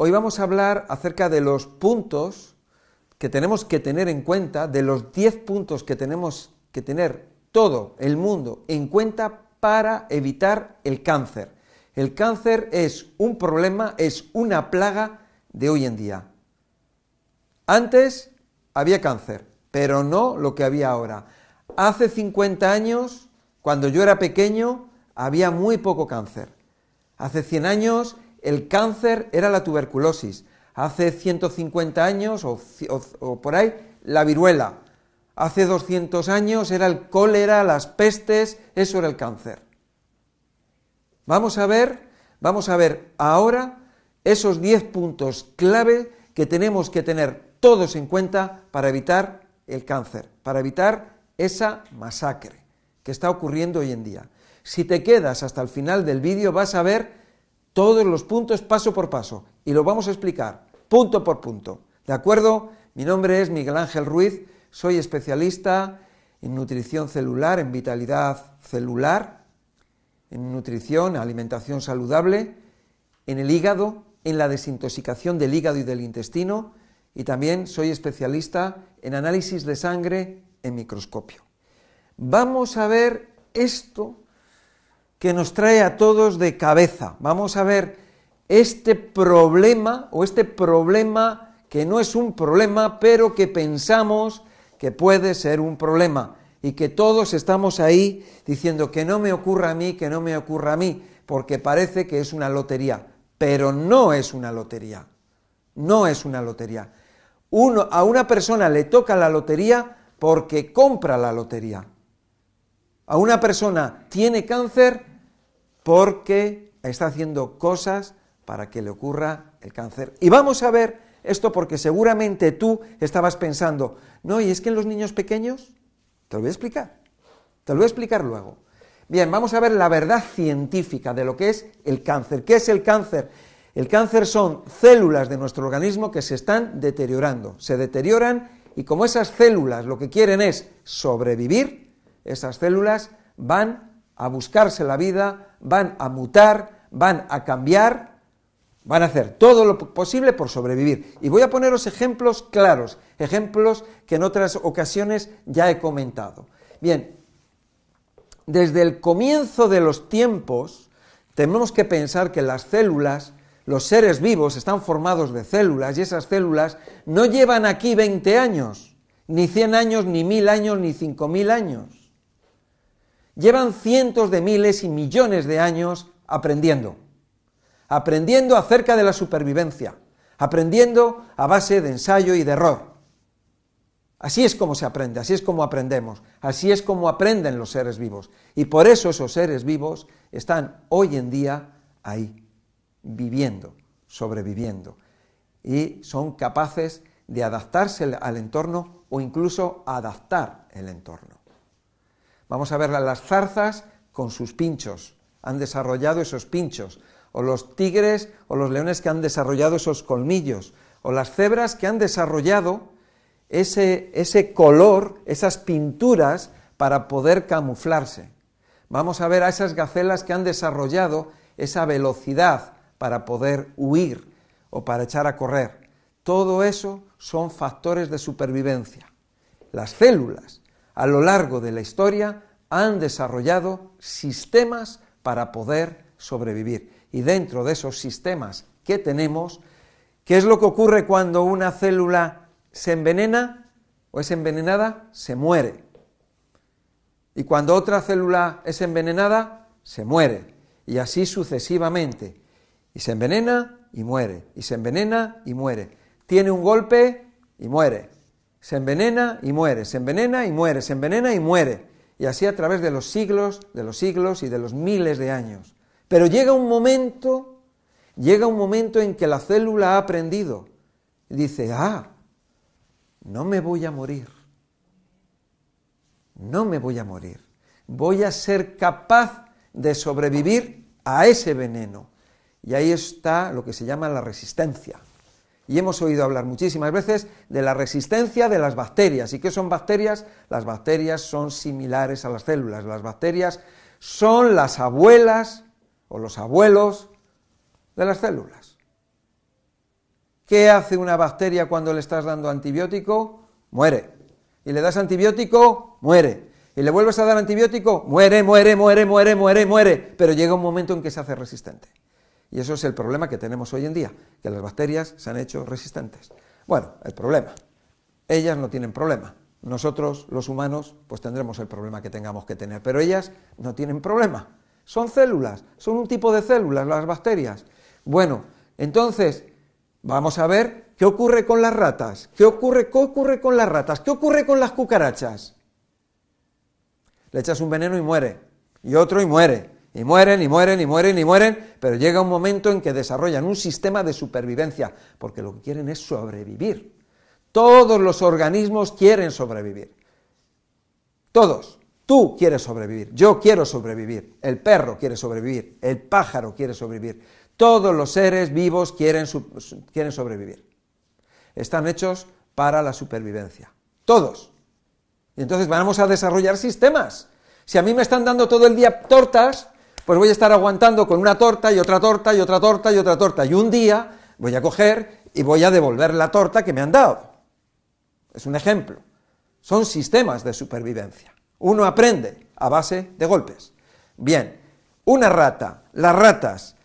hoy vamos a hablar acerca de los puntos que tenemos que tener en cuenta, de los 10 puntos que tenemos que tener todo el mundo en cuenta para evitar el cáncer. El cáncer es un problema, es una plaga de hoy en día. Antes había cáncer, pero no lo que había ahora. Hace 50 años, cuando yo era pequeño, había muy poco cáncer. Hace 100 años el cáncer era la tuberculosis. Hace 150 años o, por ahí la viruela. Hace 200 años era el cólera, las pestes, eso era el cáncer. Vamos a ver, vamos a ver ahora esos 10 puntos clave que tenemos que tener todos en cuenta para evitar el cáncer, para evitar esa masacre que está ocurriendo hoy en día. Si te quedas hasta el final del vídeo vas a ver todos los puntos paso por paso y lo vamos a explicar punto por punto. ¿De acuerdo? Mi nombre es Miguel Ángel Ruiz, soy especialista en nutrición celular, en vitalidad celular, en nutrición, alimentación saludable, en el hígado, en la desintoxicación del hígado y del intestino y también soy especialista en análisis de sangre en microscopio. Vamos a ver esto que nos trae a todos de cabeza. Vamos a ver este problema o este problema que no es un problema, pero que pensamos que puede ser un problema y que todos estamos ahí diciendo que no me ocurra a mí, que no me ocurra a mí, porque parece que es una lotería, pero no es una lotería, no es una lotería. Uno, a una persona le toca la lotería porque compra la lotería. A una persona tiene cáncer porque está haciendo cosas para que le ocurra el cáncer. Y vamos a ver esto porque seguramente tú estabas pensando, no, y es que en los niños pequeños, te lo voy a explicar, te lo voy a explicar luego. Bien, vamos a ver la verdad científica de lo que es el cáncer. ¿Qué es el cáncer? El cáncer son células de nuestro organismo que se están deteriorando, se deterioran y como esas células lo que quieren es sobrevivir, esas células van a buscarse la vida, van a mutar, van a cambiar, van a hacer todo lo posible por sobrevivir. Y voy a poneros ejemplos claros, ejemplos que en otras ocasiones ya he comentado. Bien, desde el comienzo de los tiempos, tenemos que pensar que las células, los seres vivos, están formados de células y esas células no llevan aquí 20 años, ni 100 años, ni 1000 años, ni 5000 años. Llevan cientos de miles y millones de años aprendiendo, aprendiendo acerca de la supervivencia, aprendiendo a base de ensayo y de error. Así es como se aprende, así es como aprendemos, así es como aprenden los seres vivos. Y por eso esos seres vivos están hoy en día ahí, viviendo, sobreviviendo. Y son capaces de adaptarse al entorno o incluso adaptar el entorno. Vamos a ver las zarzas con sus pinchos, han desarrollado esos pinchos, o los tigres o los leones que han desarrollado esos colmillos, o las cebras que han desarrollado ese, ese color, esas pinturas para poder camuflarse. Vamos a ver a esas gacelas que han desarrollado esa velocidad para poder huir o para echar a correr. Todo eso son factores de supervivencia. Las células a lo largo de la historia han desarrollado sistemas para poder sobrevivir. Y dentro de esos sistemas que tenemos, ¿qué es lo que ocurre cuando una célula se envenena o es envenenada, se muere. Y cuando otra célula es envenenada, se muere. Y así sucesivamente. Y se envenena y muere. Y se envenena y muere. Tiene un golpe y muere. Se envenena y muere. Se envenena y muere. Se envenena y muere. Y así a través de los siglos, de los siglos y de los miles de años. Pero llega un momento, llega un momento en que la célula ha aprendido. Dice, ah, no me voy a morir, no me voy a morir, voy a ser capaz de sobrevivir a ese veneno. Y ahí está lo que se llama la resistencia. Y hemos oído hablar muchísimas veces de la resistencia de las bacterias. ¿Y qué son bacterias? Las bacterias son similares a las células. Las bacterias son las abuelas o los abuelos de las células. ¿Qué hace una bacteria cuando le estás dando antibiótico? Muere. Y le das antibiótico, muere. Y le vuelves a dar antibiótico, muere, muere, muere, muere, muere, muere. Pero llega un momento en que se hace resistente. Y eso es el problema que tenemos hoy en día, que las bacterias se han hecho resistentes. Bueno, el problema. Ellas no tienen problema. Nosotros, los humanos, pues tendremos el problema que tengamos que tener. Pero ellas no tienen problema. Son células, son un tipo de células, las bacterias. Bueno, entonces, vamos a ver qué ocurre con las ratas, qué ocurre, qué ocurre con las ratas, qué ocurre con las cucarachas. Le echas un veneno y muere, y otro y muere, y mueren, y mueren, y mueren, y mueren, pero llega un momento en que desarrollan un sistema de supervivencia, porque lo que quieren es sobrevivir. Todos los organismos quieren sobrevivir. Todos. Tú quieres sobrevivir, yo quiero sobrevivir, el perro quiere sobrevivir, el pájaro quiere sobrevivir. Todos los seres vivos quieren, quieren sobrevivir. Están hechos para la supervivencia. Todos. Y entonces vamos a desarrollar sistemas. Si a mí me están dando todo el día tortas, pues voy a estar aguantando con una torta y otra torta y otra torta y otra torta. Y un día voy a coger y voy a devolver la torta que me han dado. Es un ejemplo. Son sistemas de supervivencia. Uno aprende a base de golpes. Bien, una rata, las ratas,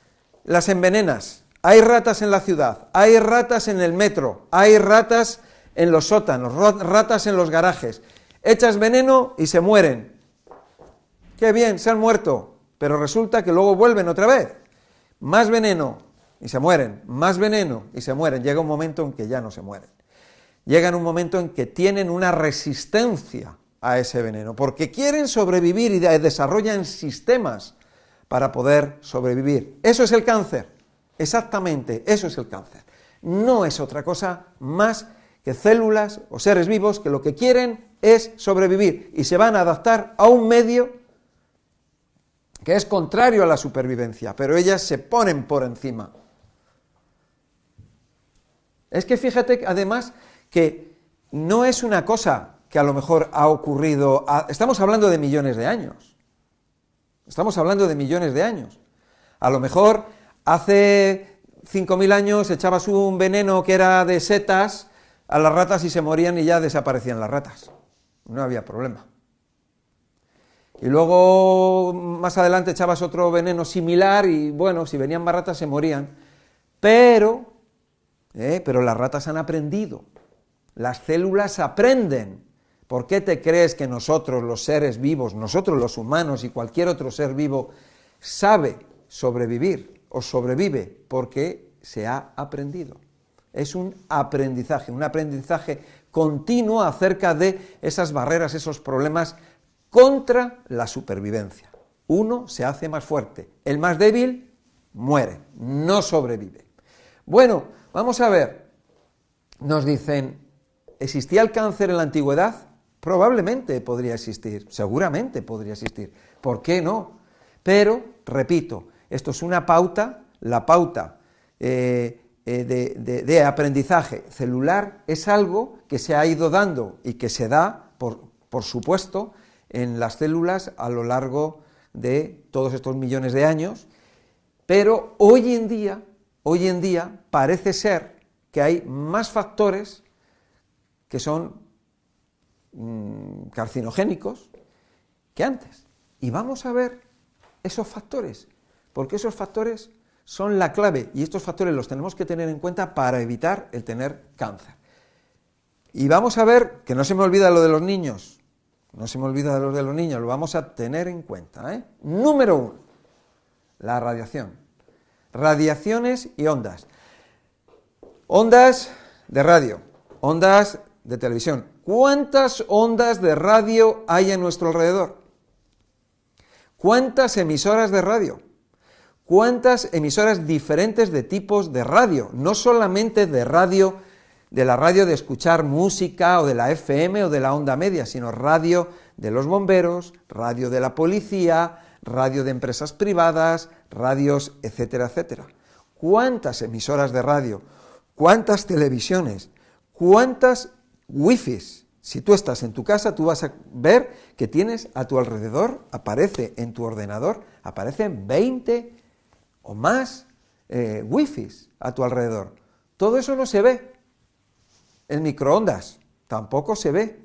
las envenenas. Hay ratas en la ciudad, hay ratas en el metro, hay ratas en los sótanos, ratas en los garajes. Echas veneno y se mueren. Qué bien, se han muerto, pero resulta que luego vuelven otra vez. Más veneno y se mueren, más veneno y se mueren. Llega un momento en que ya no se mueren. Llega un momento en que tienen una resistencia a ese veneno, porque quieren sobrevivir y desarrollan sistemas para poder sobrevivir. Eso es el cáncer, exactamente, eso es el cáncer. No es otra cosa más que células o seres vivos que lo que quieren es sobrevivir y se van a adaptar a un medio que es contrario a la supervivencia, pero ellas se ponen por encima. Es que fíjate además que no es una cosa que a lo mejor ha ocurrido, estamos hablando de millones de años, estamos hablando de millones de años. A lo mejor hace 5.000 años echabas un veneno que era de setas a las ratas y se morían y ya desaparecían las ratas. No había problema. Y luego más adelante echabas otro veneno similar y bueno, si venían más ratas se morían. Pero, eh, pero las ratas han aprendido. Las células aprenden. ¿Por qué te crees que nosotros, los seres vivos, nosotros los humanos y cualquier otro ser vivo, sabe sobrevivir o sobrevive? Porque se ha aprendido. Es un aprendizaje, un aprendizaje continuo acerca de esas barreras, esos problemas contra la supervivencia. Uno se hace más fuerte, el más débil muere, no sobrevive. Bueno, vamos a ver, nos dicen, ¿existía el cáncer en la antigüedad? Probablemente podría existir, seguramente podría existir. ¿Por qué no? Pero, repito, esto es una pauta, la pauta eh, eh, de, aprendizaje celular es algo que se ha ido dando y que se da, por, por supuesto, en las células a lo largo de todos estos millones de años, pero hoy en día, hoy en día parece ser que hay más factores que son Mm, carcinogénicos que antes. Y vamos a ver esos factores, porque esos factores son la clave y estos factores los tenemos que tener en cuenta para evitar el tener cáncer. Y vamos a ver, que no se me olvida lo de los niños, no se me olvida lo de los niños, lo vamos a tener en cuenta. ¿eh? Número uno, la radiación. Radiaciones y ondas. Ondas de radio, ondas de televisión, ¿Cuántas ondas de radio hay a nuestro alrededor? ¿Cuántas emisoras de radio? ¿Cuántas emisoras diferentes de tipos de radio? No solamente de radio, de la radio de escuchar música o de la FM o de la onda media, sino radio de los bomberos, radio de la policía, radio de empresas privadas, radios, etcétera, etcétera. ¿Cuántas emisoras de radio? ¿Cuántas televisiones? ¿Cuántas Wi-Fi. Si tú estás en tu casa, tú vas a ver que tienes a tu alrededor, aparece en tu ordenador, aparecen 20 o más eh, Wi-Fi a tu alrededor. Todo eso no se ve. El microondas tampoco se ve.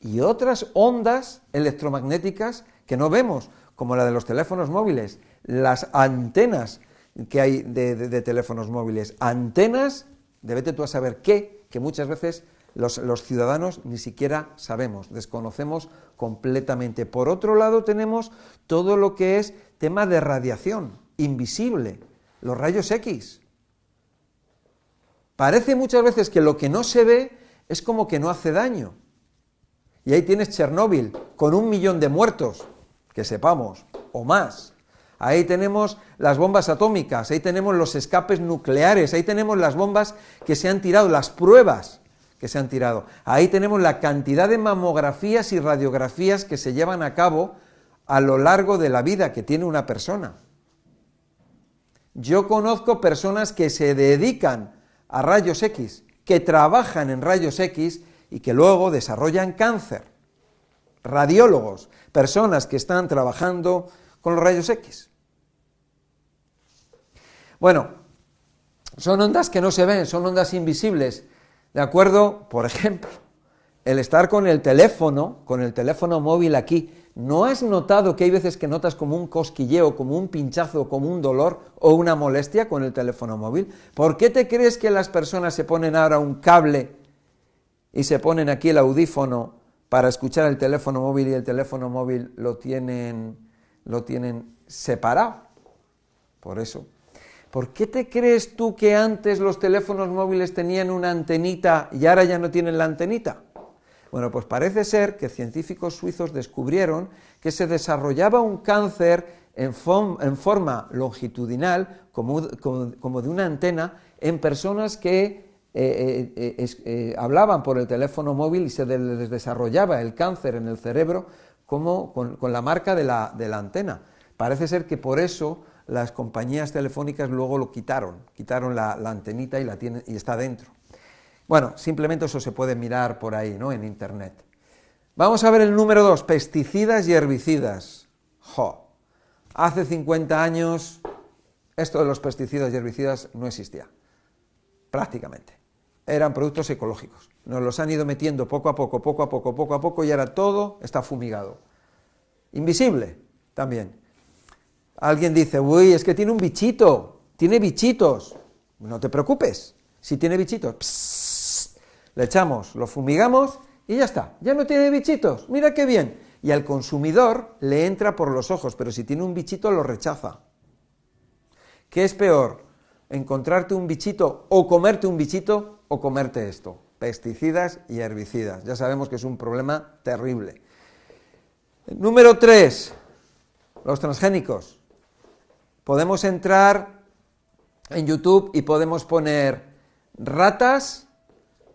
Y otras ondas electromagnéticas que no vemos, como la de los teléfonos móviles, las antenas que hay de, teléfonos móviles, antenas, debete tú a saber qué, que muchas veces los, los, ciudadanos ni siquiera sabemos, desconocemos completamente. Por otro lado, tenemos todo lo que es tema de radiación, invisible, los rayos X. Parece muchas veces que lo que no se ve es como que no hace daño. Y ahí tienes Chernóbil, con un millón de muertos, que sepamos, o más. Ahí tenemos las bombas atómicas, ahí tenemos los escapes nucleares, ahí tenemos las bombas que se han tirado, las pruebas que se han tirado. Ahí tenemos la cantidad de mamografías y radiografías que se llevan a cabo a lo largo de la vida que tiene una persona. Yo conozco personas que se dedican a rayos X, que trabajan en rayos X y que luego desarrollan cáncer. Radiólogos, personas que están trabajando con los rayos X. Bueno, son ondas que no se ven, son ondas invisibles. ¿De acuerdo? Por ejemplo, el estar con el teléfono, con el teléfono móvil aquí, ¿No has notado que hay veces que notas como un cosquilleo, como un pinchazo, como un dolor o una molestia con el teléfono móvil? ¿Por qué te crees que las personas se ponen ahora un cable y se ponen aquí el audífono para escuchar el teléfono móvil y el teléfono móvil lo tienen, lo tienen separado? Por eso. ¿Por qué te crees tú que antes los teléfonos móviles tenían una antenita y ahora ya no tienen la antenita? Bueno, pues parece ser que científicos suizos descubrieron que se desarrollaba un cáncer en, forma longitudinal, como, de una antena, en personas que eh, eh, eh, hablaban por el teléfono móvil y se les desarrollaba el cáncer en el cerebro como con, la marca de la, antena. Parece ser que por eso las compañías telefónicas luego lo quitaron, quitaron la, antenita y, la y está dentro. Bueno, simplemente eso se puede mirar por ahí, ¿no? En Internet. Vamos a ver el número dos, pesticidas y herbicidas. Jo, hace 50 años esto de los pesticidas y herbicidas no existía, prácticamente. Eran productos ecológicos. Nos los han ido metiendo poco a poco, poco a poco, poco a poco y ahora todo está fumigado. Invisible también. Alguien dice, uy, es que tiene un bichito, tiene bichitos. No te preocupes, si tiene bichitos le echamos, lo fumigamos y ya está, ya no tiene bichitos, mira qué bien. Y al consumidor le entra por los ojos, pero si tiene un bichito lo rechaza. ¿Qué es peor? ¿Encontrarte un bichito o comerte un bichito o comerte esto? Pesticidas y herbicidas. Ya sabemos que es un problema terrible. Número tres, los transgénicos. Podemos entrar en YouTube y podemos poner ratas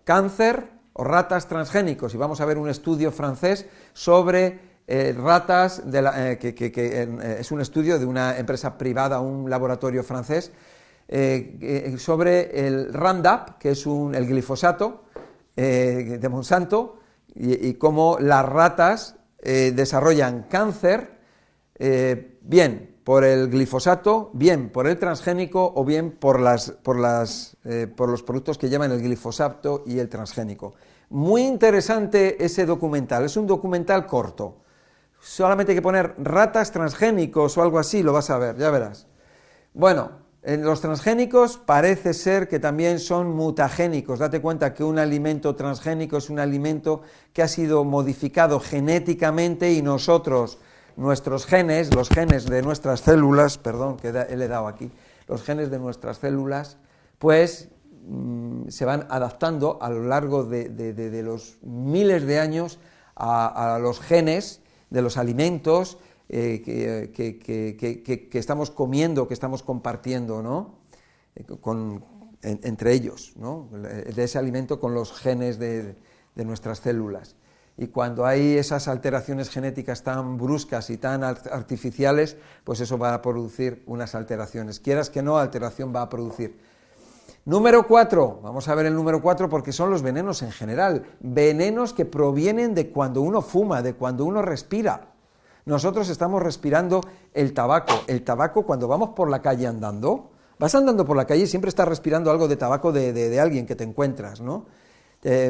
cáncer o ratas transgénicos. Y vamos a ver un estudio francés sobre eh, ratas, eh, que, eh, es un estudio de una empresa privada, un laboratorio francés, sobre el Roundup, que es el glifosato de Monsanto, y, cómo las ratas desarrollan cáncer, bien, por el glifosato, bien por el transgénico o bien por, eh, los productos que llevan el glifosato y el transgénico. Muy interesante ese documental, es un documental corto. Solamente hay que poner ratas transgénicos o algo así, lo vas a ver, ya verás. Bueno, en los transgénicos parece ser que también son mutagénicos. Date cuenta que un alimento transgénico es un alimento que ha sido modificado genéticamente y nosotros nuestros genes, los genes de nuestras células, perdón, que le he dado aquí, los genes de nuestras células, pues mm, se van adaptando a lo largo de, los miles de años a, los genes de los alimentos eh, que, estamos comiendo, que estamos compartiendo, ¿no? Eh, entre ellos, ¿no? de ese alimento con los genes de nuestras células y cuando hay esas alteraciones genéticas tan bruscas y tan artificiales, pues eso va a producir unas alteraciones. Quieras que no, alteración va a producir. Número cuatro, vamos a ver el número cuatro porque son los venenos en general, venenos que provienen de cuando uno fuma, de cuando uno respira. Nosotros estamos respirando el tabaco. El tabaco cuando vamos por la calle andando, Vas andando por la calle y siempre estás respirando algo de tabaco de, alguien que te encuentras, ¿no?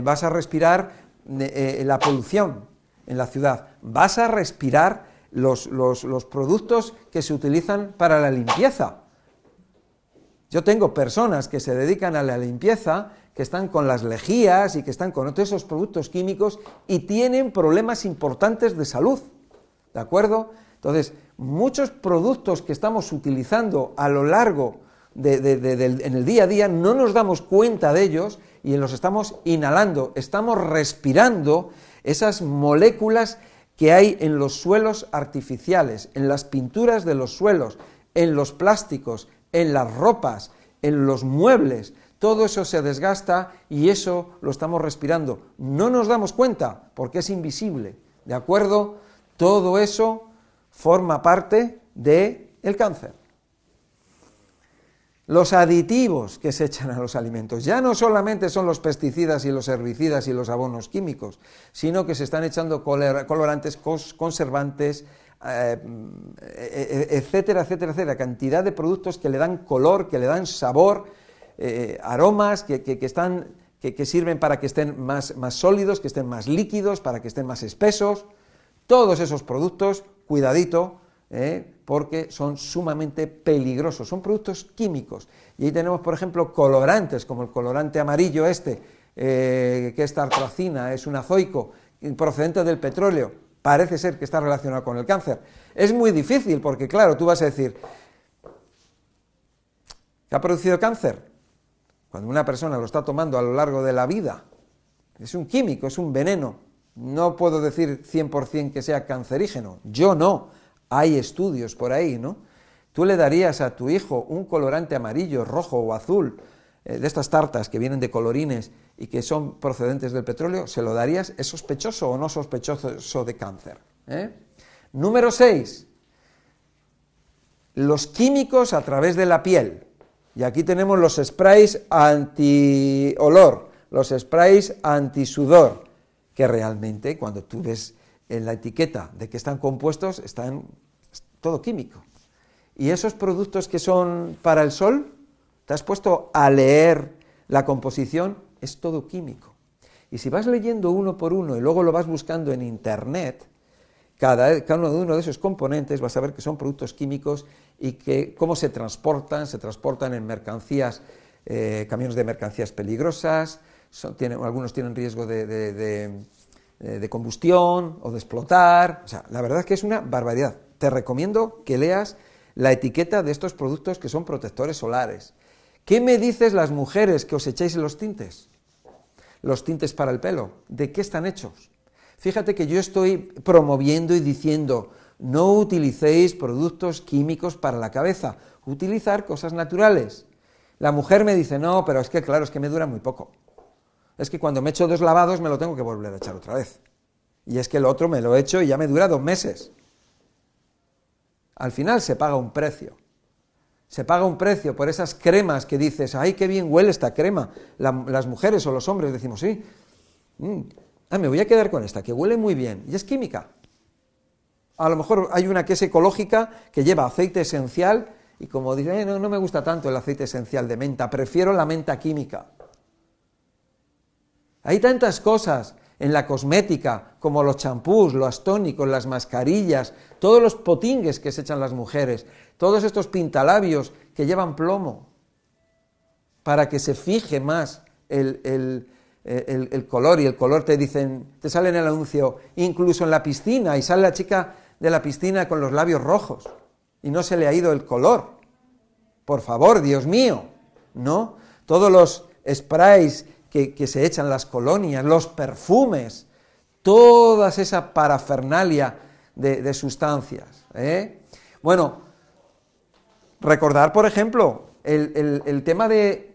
vas a respirar eh, la polución en la ciudad, vas a respirar los, los productos que se utilizan para la limpieza. Yo tengo personas que se dedican a la limpieza, que están con las lejías y que están con todos esos productos químicos y tienen problemas importantes de salud. ¿De acuerdo? Entonces, muchos productos que estamos utilizando a lo largo en el día a día no nos damos cuenta de ellos y los estamos inhalando, estamos respirando esas moléculas que hay en los suelos artificiales, en las pinturas de los suelos, en los plásticos, en las ropas, en los muebles. Todo eso se desgasta y eso lo estamos respirando. No nos damos cuenta porque es invisible. ¿De acuerdo? Todo eso forma parte del el cáncer. Los aditivos que se echan a los alimentos ya no solamente son los pesticidas y los herbicidas y los abonos químicos, sino que se están echando colorantes, conservantes, eh, eh, etcétera, etcétera, etcétera, cantidad de productos que le dan color, que le dan sabor, eh, aromas que, están, que, sirven para que estén más, más sólidos, que estén más líquidos, para que estén más espesos. Todos esos productos cuidadito, ¿eh? porque son sumamente peligrosos, son productos químicos. Y ahí tenemos, por ejemplo, colorantes, como el colorante amarillo este, eh, que es tartracina, es un azoico procedente del petróleo, parece ser que está relacionado con el cáncer. Es muy difícil, porque claro, tú vas a decir, ¿qué ha producido cáncer? Cuando una persona lo está tomando a lo largo de la vida, es un químico, es un veneno, no puedo decir 100% que sea cancerígeno, yo no, hay estudios por ahí, ¿no? Tú le darías a tu hijo un colorante amarillo, rojo o azul, eh, de estas tartas que vienen de colorines y que son procedentes del petróleo, ¿se lo darías? ¿Es sospechoso o no sospechoso de cáncer? ¿Eh? Número 6. Los químicos a través de la piel. Y aquí tenemos los sprays anti-olor, los sprays anti-sudor que realmente cuando tú ves en la etiqueta de que están compuestos, están todo químico. Y esos productos que son para el sol, te has puesto a leer la composición, es todo químico. Y si vas leyendo uno por uno y luego lo vas buscando en internet, cada, cada uno de esos componentes vas a ver que son productos químicos y que cómo se transportan, se transportan en mercancías, eh, camiones de mercancías peligrosas, algunos tienen riesgo eh, de, combustión o de explotar. O sea, la verdad es que es una barbaridad. Te recomiendo que leas la etiqueta de estos productos que son protectores solares. ¿Qué me dices las mujeres que os echáis los tintes? Los tintes para el pelo. ¿De qué están hechos? Fíjate que yo estoy promoviendo y diciendo, no utilicéis productos químicos para la cabeza, utilizar cosas naturales. La mujer me dice, no, pero es que claro, es que me dura muy poco es que cuando me echo dos lavados me lo tengo que volver a echar otra vez. Y es que el otro me lo he hecho y ya me dura dos meses. Al final se paga un precio. Se paga un precio por esas cremas que dices, ay, qué bien huele esta crema. las mujeres o los hombres decimos, sí, mm, ah, me voy a quedar con esta, que huele muy bien. Y es química. A lo mejor hay una que es ecológica, que lleva aceite esencial, y como dice, no, no me gusta tanto el aceite esencial de menta, prefiero la menta química. Hay tantas cosas en la cosmética, como los champús, los tónicos, las mascarillas, todos los potingues que se echan las mujeres, todos estos pintalabios que llevan plomo, para que se fije más el, color, y el color te dicen, te sale en el anuncio, incluso en la piscina, y sale la chica de la piscina con los labios rojos, y no se le ha ido el color. Por favor, Dios mío, ¿no? Todos los sprays que, se echan las colonias, los perfumes, toda esa parafernalia de, sustancias. ¿eh? Bueno, recordar, por ejemplo, el, tema de,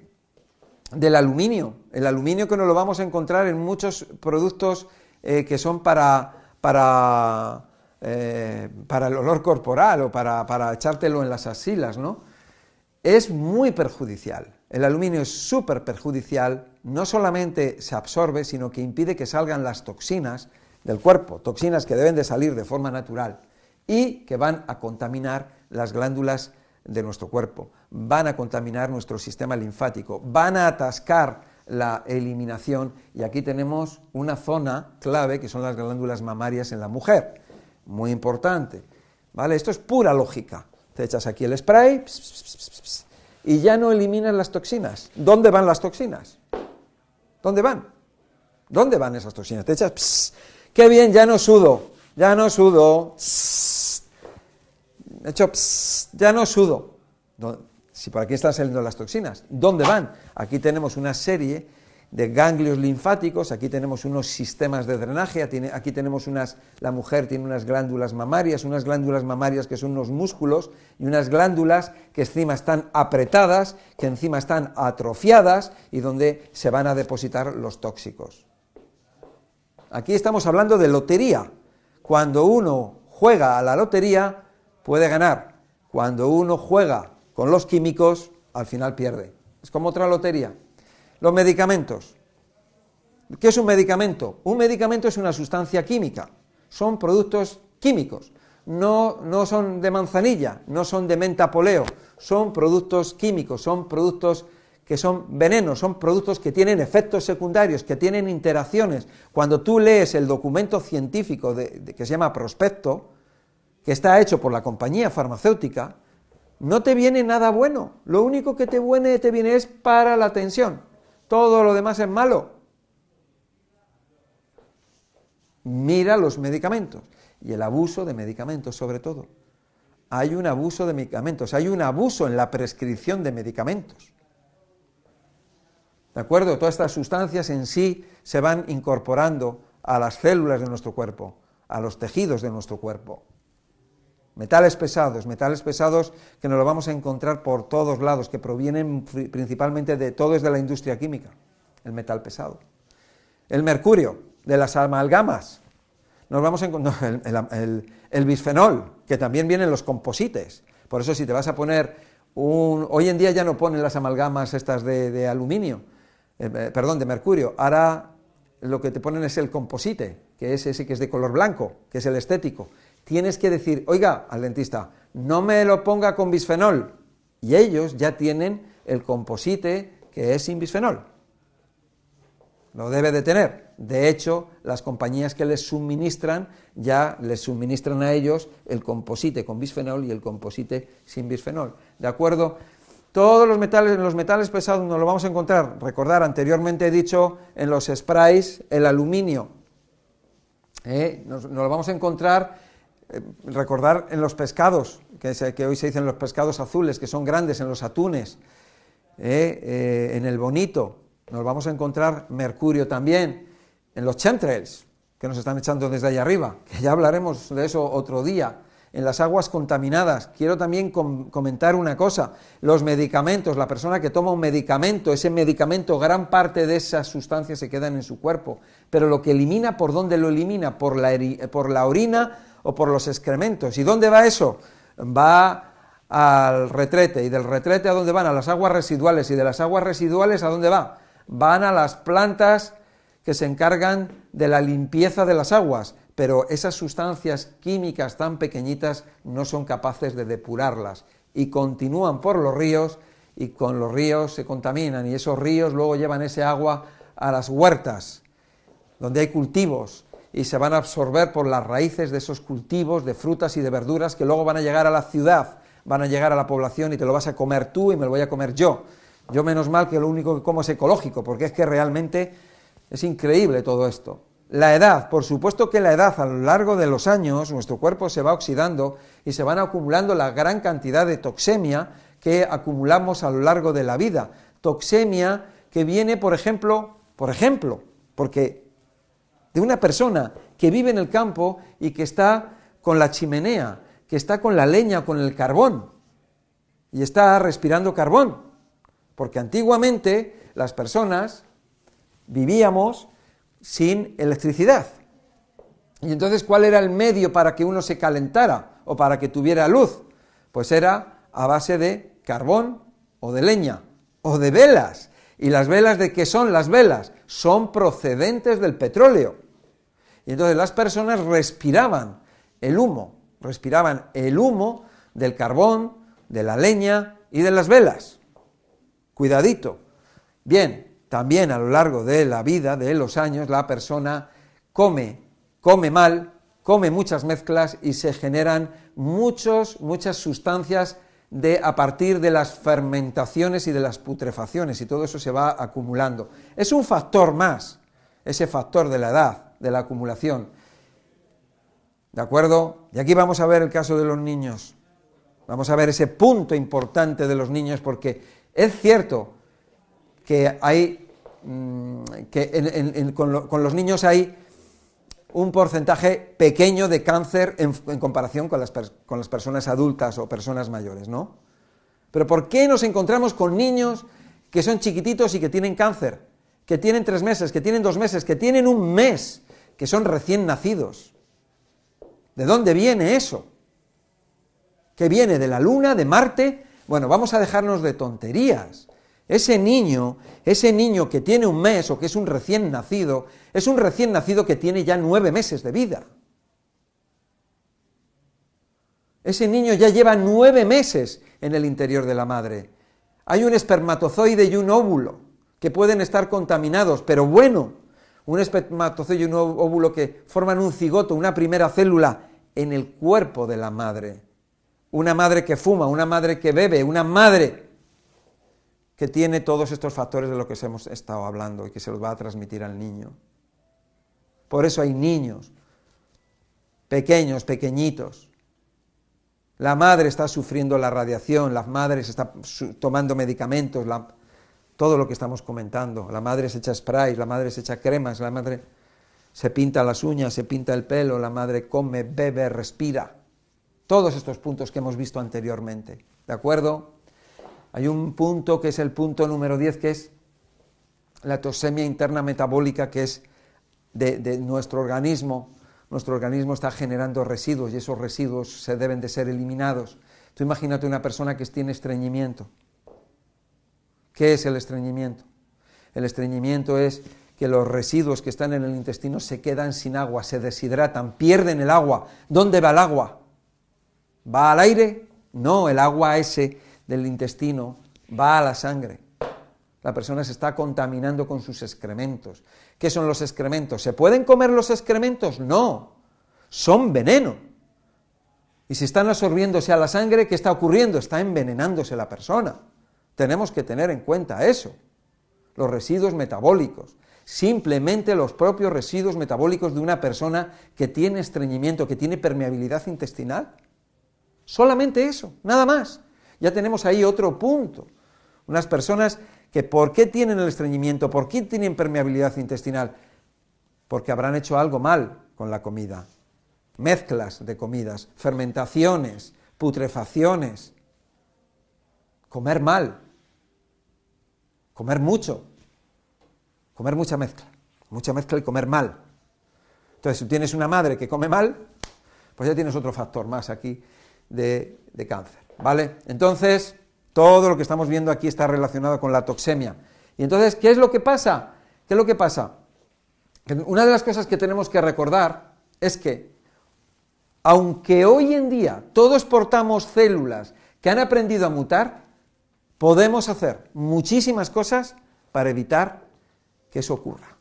del aluminio. El aluminio que nos lo vamos a encontrar en muchos productos eh, que son para, para, eh, para, el olor corporal o para, para echártelo en las asilas, ¿no? Es muy perjudicial. El aluminio es súper perjudicial, no solamente se absorbe, sino que impide que salgan las toxinas del cuerpo, toxinas que deben de salir de forma natural y que van a contaminar las glándulas de nuestro cuerpo, van a contaminar nuestro sistema linfático, van a atascar la eliminación y aquí tenemos una zona clave que son las glándulas mamarias en la mujer, muy importante, ¿vale? Esto es pura lógica. Te echas aquí el spray y ya no eliminas las toxinas. ¿Dónde van las toxinas? ¿Dónde van? ¿Dónde van esas toxinas? Te echas, qué bien, ya no sudo, ya no sudo, he hecho, ya no sudo. Si por aquí están saliendo las toxinas, ¿dónde van? Aquí tenemos una serie de ganglios linfáticos, aquí tenemos unos sistemas de drenaje, aquí tenemos unas, la mujer tiene unas glándulas mamarias, unas glándulas mamarias que son unos músculos y unas glándulas que encima están apretadas, que encima están atrofiadas y donde se van a depositar los tóxicos. Aquí estamos hablando de lotería. Cuando uno juega a la lotería, puede ganar. Cuando uno juega con los químicos, al final pierde. Es como otra lotería. Los medicamentos. ¿Qué es un medicamento? Un medicamento es una sustancia química. Son productos químicos. No, no son de manzanilla, no son de menta poleo. Son productos químicos, son productos que son venenos, son productos que tienen efectos secundarios, que tienen interacciones. Cuando tú lees el documento científico que se llama prospecto, que está hecho por la compañía farmacéutica, no te viene nada bueno. Lo único que te viene, te viene es para la tensión. Todo lo demás es malo. Mira los medicamentos y el abuso de medicamentos sobre todo. Hay un abuso de medicamentos, hay un abuso en la prescripción de medicamentos. ¿De acuerdo? Todas estas sustancias en sí se van incorporando a las células de nuestro cuerpo, a los tejidos de nuestro cuerpo. Metales pesados, metales pesados que nos lo vamos a encontrar por todos lados, que provienen principalmente de todo es de la industria química, el metal pesado. El mercurio, de las amalgamas, nos vamos a encontrar el, bisfenol, que también vienen los composites. Por eso si te vas a poner un... Hoy en día ya no ponen las amalgamas estas de aluminio, eh, eh, perdón, de mercurio. Ahora lo que te ponen es el composite, que es ese que es de color blanco, que es el estético. Tienes que decir, oiga, al dentista, no me lo ponga con bisfenol. Y ellos ya tienen el composite que es sin bisfenol. Lo debe de tener. De hecho, las compañías que les suministran ya les suministran a ellos el composite con bisfenol y el composite sin bisfenol. ¿De acuerdo? Todos los metales, los metales pesados nos lo vamos a encontrar, recordar, anteriormente he dicho en los sprays, el aluminio, ¿eh? nos, lo vamos a encontrar, eh, recordar en los pescados, que, hoy se dicen los pescados azules, que son grandes, en los atunes, ¿eh? en el bonito, nos vamos a encontrar mercurio también, en los chemtrails, que nos están echando desde allá arriba, que ya hablaremos de eso otro día, en las aguas contaminadas. Quiero también comentar una cosa, los medicamentos, la persona que toma un medicamento, ese medicamento, gran parte de esas sustancias se quedan en su cuerpo, pero lo que elimina, ¿por dónde lo elimina? Por la, por la orina o por los excrementos. ¿Y dónde va eso? Va al retrete, y del retrete a dónde van? A las aguas residuales, y de las aguas residuales a dónde va? Van a las plantas que se encargan de la limpieza de las aguas, pero esas sustancias químicas tan pequeñitas no son capaces de depurarlas y continúan por los ríos y con los ríos se contaminan y esos ríos luego llevan ese agua a las huertas donde hay cultivos y se van a absorber por las raíces de esos cultivos de frutas y de verduras que luego van a llegar a la ciudad, van a llegar a la población y te lo vas a comer tú y me lo voy a comer yo. Yo menos mal que lo único que como es ecológico, porque es que realmente es increíble todo esto. La edad, por supuesto que la edad a lo largo de los años, nuestro cuerpo se va oxidando y se van acumulando la gran cantidad de toxemia que acumulamos a lo largo de la vida. Toxemia que viene, por ejemplo, por ejemplo, porque de una persona que vive en el campo y que está con la chimenea, que está con la leña, con el carbón, y está respirando carbón, porque antiguamente las personas vivíamos sin electricidad. Y entonces, ¿cuál era el medio para que uno se calentara o para que tuviera luz? Pues era a base de carbón o de leña o de velas. ¿Y las velas de qué son las velas? Son procedentes del petróleo. Y entonces las personas respiraban el humo, respiraban el humo del carbón de la leña y de las velas. Cuidadito. Bien, también a lo largo de la vida, de los años, la persona come, come mal, come muchas mezclas y se generan muchos, muchas sustancias de, a partir de las fermentaciones y de las putrefacciones, y todo eso se va acumulando. Es un factor más, ese factor de la edad, de la acumulación. ¿De acuerdo? Y aquí vamos a ver el caso de los niños. Vamos a ver ese punto importante de los niños, porque es cierto que hay mm, que con, los niños hay un porcentaje pequeño de cáncer en, comparación con las, con las, personas adultas o personas mayores, ¿no? Pero ¿por qué nos encontramos con niños que son chiquititos y que tienen cáncer? Que tienen tres meses, que tienen dos meses, que tienen un mes, que son recién nacidos. ¿De dónde viene eso? ¿Qué viene? ¿De la Luna? ¿De Marte? Bueno, vamos a dejarnos de tonterías. Ese niño, ese niño que tiene un mes o que es un recién nacido, es un recién nacido que tiene ya nueve meses de vida. Ese niño ya lleva nueve meses en el interior de la madre. Hay un espermatozoide y un óvulo que pueden estar contaminados, pero bueno, un espermatozoide y un óvulo que forman un cigoto, una primera célula en el cuerpo de la madre. Una madre que fuma, una madre que bebe, una madre que tiene todos estos factores de lo que hemos estado hablando y que se los va a transmitir al niño. Por eso hay niños pequeños, pequeñitos. La madre está sufriendo la radiación, la madre está tomando medicamentos, todo lo que estamos comentando. La madre se echa spray, la madre se echa cremas, la madre se pinta las uñas, se pinta el pelo, la madre come, bebe, respira. Todos estos puntos que hemos visto anteriormente. ¿De acuerdo? Hay un punto que es el punto número 10, que es la tosemia interna metabólica, que es de, nuestro organismo. Nuestro organismo está generando residuos y esos residuos se deben de ser eliminados. Tú imagínate una persona que tiene estreñimiento. ¿Qué es el estreñimiento? El estreñimiento es que los residuos que están en el intestino se quedan sin agua, se deshidratan, pierden el agua. ¿Dónde va el agua? ¿Va al aire? No, el agua ese del intestino va a la sangre. La persona se está contaminando con sus excrementos. ¿Qué son los excrementos? ¿Se pueden comer los excrementos? No, son veneno. Y si están absorbiéndose a la sangre, ¿qué está ocurriendo? Está envenenándose la persona. Tenemos que tener en cuenta eso. Los residuos metabólicos. Simplemente los propios residuos metabólicos de una persona que tiene estreñimiento, que tiene permeabilidad intestinal. Solamente eso, nada más ya tenemos ahí otro punto. Unas personas que ¿por qué tienen el estreñimiento? ¿Por qué tienen permeabilidad intestinal? Porque habrán hecho algo mal con la comida. Mezclas de comidas, fermentaciones, putrefacciones, comer mal, comer mucho, comer mucha mezcla, mucha mezcla y comer mal. Entonces, si tienes una madre que come mal, pues ya tienes otro factor más aquí de, de cáncer. ¿Vale? Entonces, todo lo que estamos viendo aquí está relacionado con la toxemia. Y entonces, ¿qué es lo que pasa? ¿Qué es lo que pasa? Una de las cosas que tenemos que recordar es que, aunque hoy en día todos portamos células que han aprendido a mutar, podemos hacer muchísimas cosas para evitar que eso ocurra.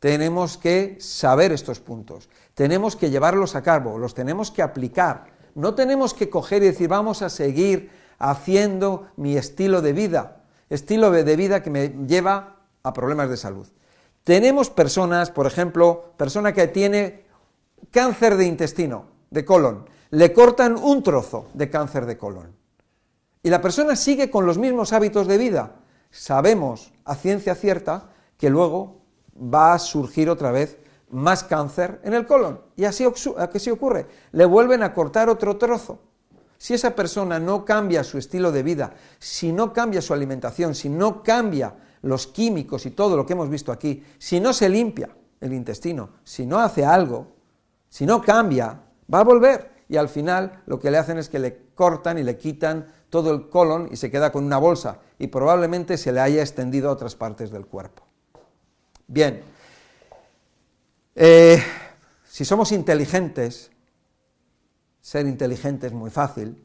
Tenemos que saber estos puntos, tenemos que llevarlos a cabo, los tenemos que aplicar no tenemos que coger y decir, vamos a seguir haciendo mi estilo de vida, estilo de vida que me lleva a problemas de salud. Tenemos personas, por ejemplo, persona que tiene cáncer de intestino, de colon, le cortan un trozo de cáncer de colon. Y la persona sigue con los mismos hábitos de vida. Sabemos a ciencia cierta que luego va a surgir otra vez más cáncer en el colon. Y así, se ocurre. Le vuelven a cortar otro trozo. Si esa persona no cambia su estilo de vida, si no cambia su alimentación, si no cambia los químicos y todo lo que hemos visto aquí, si no se limpia el intestino, si no hace algo, si no cambia, va a volver. Y al final lo que le hacen es que le cortan y le quitan todo el colon y se queda con una bolsa y probablemente se le haya extendido a otras partes del cuerpo. Bien, eh, si somos inteligentes, ser inteligente es muy fácil,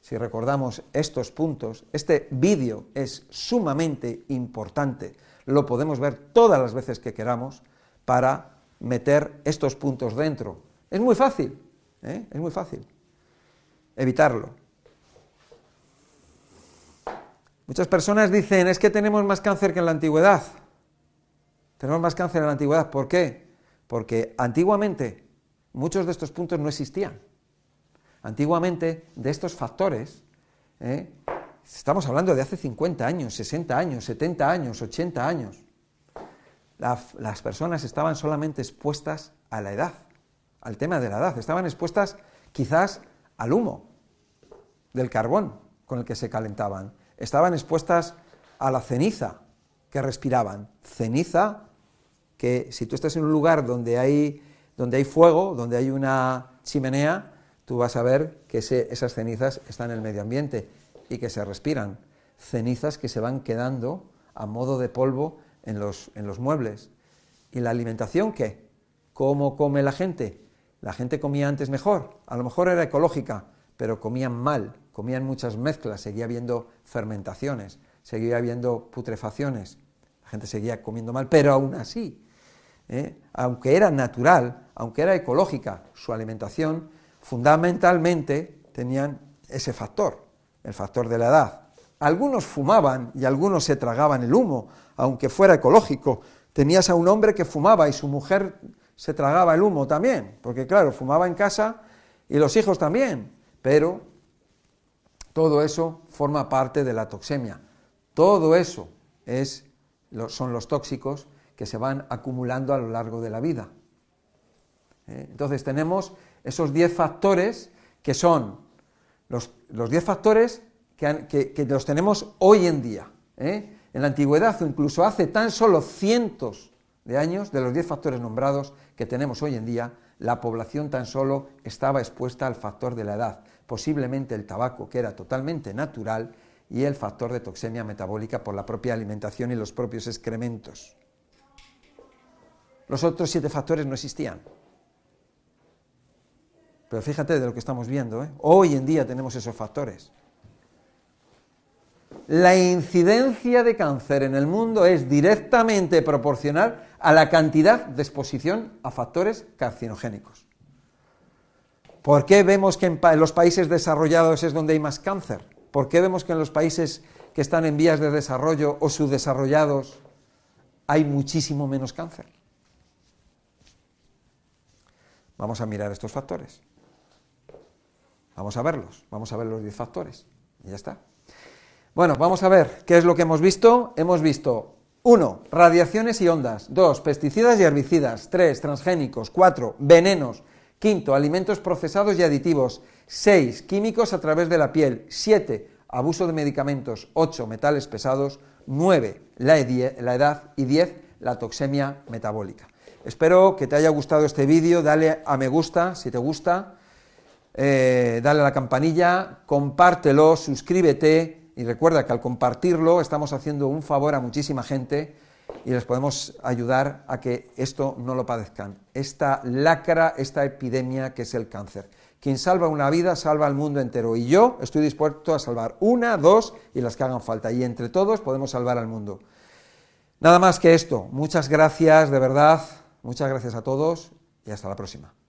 si recordamos estos puntos, este vídeo es sumamente importante, lo podemos ver todas las veces que queramos para meter estos puntos dentro. Es muy fácil, ¿eh? es muy fácil evitarlo. Muchas personas dicen, es que tenemos más cáncer que en la antigüedad. Tenemos más cáncer en la antigüedad. ¿Por qué? Porque antiguamente muchos de estos puntos no existían. Antiguamente, de estos factores, ¿eh? estamos hablando de hace 50 años, 60 años, 70 años, 80 años, las personas estaban solamente expuestas a la edad, al tema de la edad, estaban expuestas quizás al humo del carbón con el que se calentaban, estaban expuestas a la ceniza que respiraban, ceniza que si tú estás en un lugar donde hay, donde hay fuego, donde hay una chimenea, tú vas a ver que esas cenizas están en el medio ambiente y que se respiran. Cenizas que se van quedando a modo de polvo en los, en los muebles. ¿Y la alimentación qué? ¿Cómo come la gente? La gente comía antes mejor, a lo mejor era ecológica, pero comían mal, comían muchas mezclas, seguía habiendo fermentaciones, seguía habiendo putrefacciones, la gente seguía comiendo mal, pero aún así, ¿eh? aunque era natural, aunque era ecológica su alimentación, fundamentalmente tenían ese factor, el factor de la edad. Algunos fumaban y algunos se tragaban el humo, aunque fuera ecológico. Tenías a un hombre que fumaba y su mujer se tragaba el humo también, porque claro, fumaba en casa y los hijos también, pero todo eso forma parte de la toxemia. Todo eso es, son los tóxicos que se van acumulando a lo largo de la vida. ¿Eh? Entonces tenemos esos 10 factores que son los 10 factores que, los tenemos hoy en día. ¿eh? En la antigüedad o incluso hace tan solo cientos de años, de los 10 factores nombrados que tenemos hoy en día, la población tan solo estaba expuesta al factor de la edad, posiblemente el tabaco, que era totalmente natural, y el factor de toxemia metabólica por la propia alimentación y los propios excrementos. Los otros siete factores no existían. Pero fíjate de lo que estamos viendo. ¿eh? Hoy en día tenemos esos factores. La incidencia de cáncer en el mundo es directamente proporcional a la cantidad de exposición a factores carcinogénicos. ¿Por qué vemos que en, los países desarrollados es donde hay más cáncer? ¿Por qué vemos que en los países que están en vías de desarrollo o subdesarrollados hay muchísimo menos cáncer? Vamos a mirar estos factores. Vamos a verlos, vamos a ver los 10 factores. Y ya está. Bueno, vamos a ver qué es lo que hemos visto. Hemos visto 1. Radiaciones y ondas. 2. Pesticidas y herbicidas. 3. Transgénicos. 4. Venenos. 5. Alimentos procesados y aditivos. 6. Químicos a través de la piel. 7. Abuso de medicamentos. 8. Metales pesados. 9. La edad. Y 10. La toxemia metabólica. Espero que te haya gustado este vídeo. Dale a me gusta si te gusta eh, dale a la campanilla, compártelo, suscríbete y recuerda que al compartirlo estamos haciendo un favor a muchísima gente y les podemos ayudar a que esto no lo padezcan. Esta lacra, esta epidemia que es el cáncer. Quien salva una vida salva al mundo entero y yo estoy dispuesto a salvar una, dos y las que hagan falta y entre todos podemos salvar al mundo. Nada más que esto. Muchas gracias, de verdad. Muchas gracias a todos y hasta la próxima.